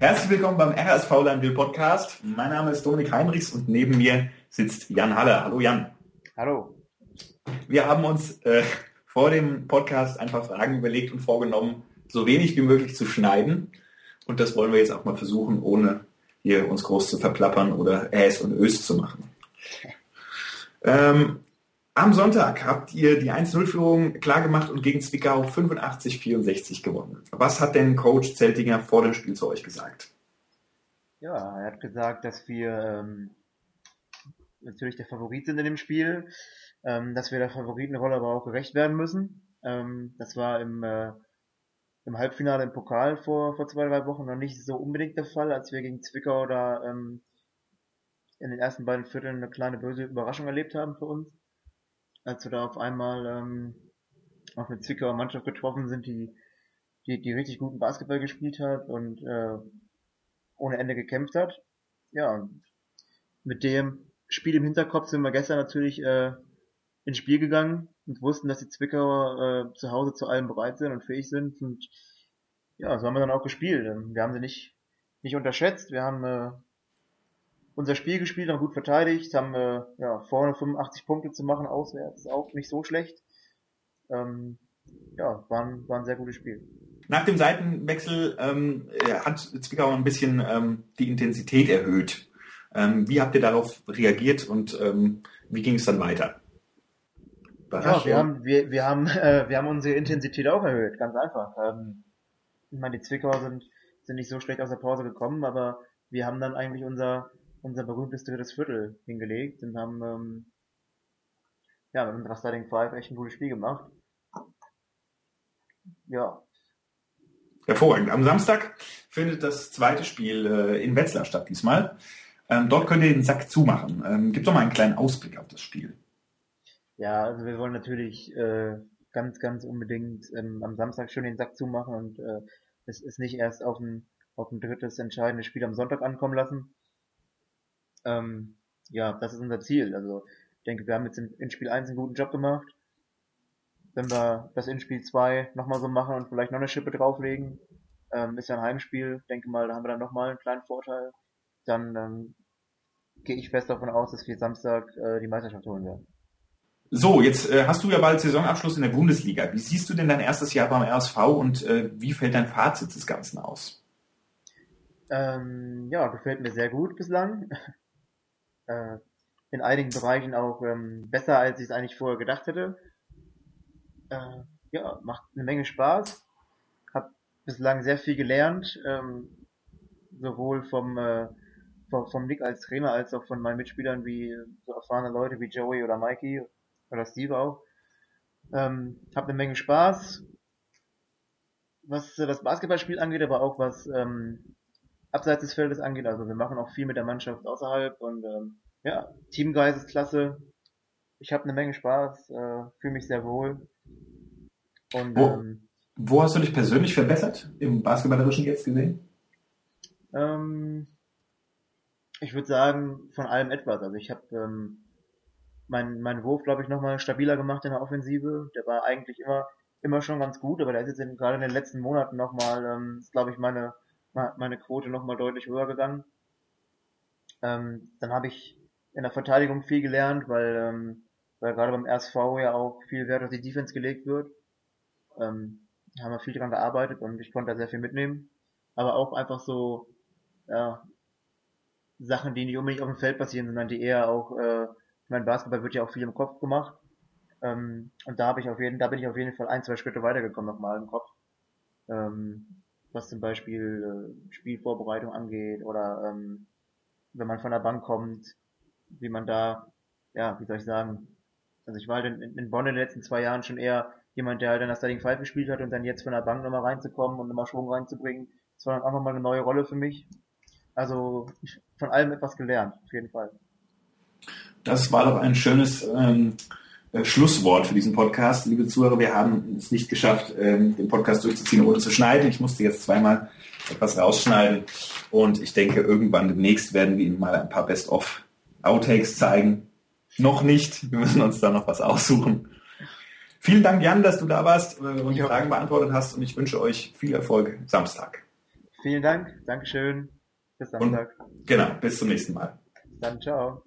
Herzlich willkommen beim RSV Landwill Podcast. Mein Name ist Dominik Heinrichs und neben mir sitzt Jan Halle. Hallo Jan. Hallo. Wir haben uns äh, vor dem Podcast einfach Fragen überlegt und vorgenommen, so wenig wie möglich zu schneiden. Und das wollen wir jetzt auch mal versuchen, ohne hier uns groß zu verplappern oder Äs und Ös zu machen. Ähm, am Sonntag habt ihr die 1-0-Führung klargemacht und gegen Zwickau 85-64 gewonnen. Was hat denn Coach Zeltinger vor dem Spiel zu euch gesagt? Ja, er hat gesagt, dass wir ähm, natürlich der Favorit sind in dem Spiel, ähm, dass wir der Favoritenrolle aber auch gerecht werden müssen. Ähm, das war im, äh, im Halbfinale im Pokal vor, vor zwei, drei Wochen noch nicht so unbedingt der Fall, als wir gegen Zwickau da ähm, in den ersten beiden Vierteln eine kleine böse Überraschung erlebt haben für uns als wir da auf einmal ähm, auf eine Zwickauer Mannschaft getroffen sind, die, die, die richtig guten Basketball gespielt hat und äh, ohne Ende gekämpft hat. Ja, mit dem Spiel im Hinterkopf sind wir gestern natürlich äh, ins Spiel gegangen und wussten, dass die Zwickauer äh, zu Hause zu allem bereit sind und fähig sind. Und ja, so haben wir dann auch gespielt. Wir haben sie nicht, nicht unterschätzt. Wir haben äh, unser Spiel gespielt, haben gut verteidigt, haben äh, ja, vorne 85 Punkte zu machen, auswärts ist auch nicht so schlecht. Ähm, ja, war ein, war ein sehr gutes Spiel. Nach dem Seitenwechsel ähm, hat Zwickau ein bisschen ähm, die Intensität erhöht. Ähm, wie habt ihr darauf reagiert und ähm, wie ging es dann weiter? Ja, wir haben, wir, wir haben, äh, wir haben unsere Intensität auch erhöht, ganz einfach. Ähm, ich meine, die Zwickauer sind, sind nicht so schlecht aus der Pause gekommen, aber wir haben dann eigentlich unser, unser berühmtes drittes Viertel hingelegt und haben ähm, ja, mit unserer Starting Five echt ein gutes Spiel gemacht. Ja. Hervorragend. Am Samstag findet das zweite Spiel äh, in Wetzlar statt diesmal. Ähm, dort könnt ihr den Sack zumachen. Ähm, Gib doch mal einen kleinen Ausblick auf das Spiel. Ja, also wir wollen natürlich äh, ganz, ganz unbedingt ähm, am Samstag schon den Sack zumachen und äh, es ist nicht erst auf ein, auf ein drittes entscheidendes Spiel am Sonntag ankommen lassen. Ähm, ja, das ist unser Ziel. Also ich denke, wir haben jetzt in, Spiel 1 einen guten Job gemacht. Wenn wir das in Spiel 2 nochmal so machen und vielleicht noch eine Schippe drauflegen, ähm, ist ja ein Heimspiel, denke mal, da haben wir dann nochmal einen kleinen Vorteil. Dann ähm, gehe ich fest davon aus, dass wir Samstag äh, die Meisterschaft holen werden. So, jetzt äh, hast du ja bald Saisonabschluss in der Bundesliga. Wie siehst du denn dein erstes Jahr beim RSV und äh, wie fällt dein Fazit des Ganzen aus? Ähm, ja, gefällt mir sehr gut bislang äh, in einigen Bereichen auch ähm, besser, als ich es eigentlich vorher gedacht hätte. Äh, ja, macht eine Menge Spaß. Hab bislang sehr viel gelernt, ähm, sowohl vom, äh, vom, vom Nick als Trainer als auch von meinen Mitspielern wie so erfahrene Leute wie Joey oder Mikey oder Steve auch. Ähm, hab eine Menge Spaß, was äh, das Basketballspiel angeht, aber auch was ähm, abseits des Feldes angeht. Also wir machen auch viel mit der Mannschaft außerhalb und ähm, ja, Teamgeist ist klasse. Ich habe eine Menge Spaß, äh, fühle mich sehr wohl. Und, wo, ähm, wo hast du dich persönlich verbessert im Basketballerischen jetzt gesehen? Ähm, ich würde sagen, von allem etwas. Also ich habe ähm, meinen mein Wurf, glaube ich, nochmal stabiler gemacht in der Offensive. Der war eigentlich immer immer schon ganz gut, aber der ist jetzt gerade in den letzten Monaten nochmal, ähm, ist glaube ich meine meine Quote nochmal deutlich höher gegangen. Ähm, dann habe ich in der Verteidigung viel gelernt, weil, ähm, weil gerade beim RSV ja auch viel Wert auf die Defense gelegt wird. Ähm, haben wir viel dran gearbeitet und ich konnte da sehr viel mitnehmen. Aber auch einfach so, ja, Sachen, die nicht unbedingt auf dem Feld passieren, sondern die eher auch, äh, ich meine, Basketball wird ja auch viel im Kopf gemacht. Ähm, und da habe ich auf jeden, da bin ich auf jeden Fall ein, zwei Schritte weitergekommen nochmal im Kopf. Ähm, was zum Beispiel äh, Spielvorbereitung angeht oder ähm, wenn man von der Bank kommt, wie man da, ja, wie soll ich sagen, also ich war halt in, in Bonn in den letzten zwei Jahren schon eher jemand, der halt in der Starting Five gespielt hat und dann jetzt von der Bank nochmal reinzukommen und nochmal Schwung reinzubringen, das war dann auch nochmal eine neue Rolle für mich. Also von allem etwas gelernt, auf jeden Fall. Das war doch ein schönes ähm, äh, Schlusswort für diesen Podcast. Liebe Zuhörer, wir haben es nicht geschafft, ähm, den Podcast durchzuziehen, ohne zu schneiden. Ich musste jetzt zweimal etwas rausschneiden und ich denke, irgendwann demnächst werden wir Ihnen mal ein paar Best-of Outtakes zeigen. Noch nicht, wir müssen uns da noch was aussuchen. Vielen Dank, Jan, dass du da warst äh, und die Fragen beantwortet hast und ich wünsche euch viel Erfolg Samstag. Vielen Dank, Dankeschön. Bis Samstag. Und, genau, bis zum nächsten Mal. Bis dann, ciao.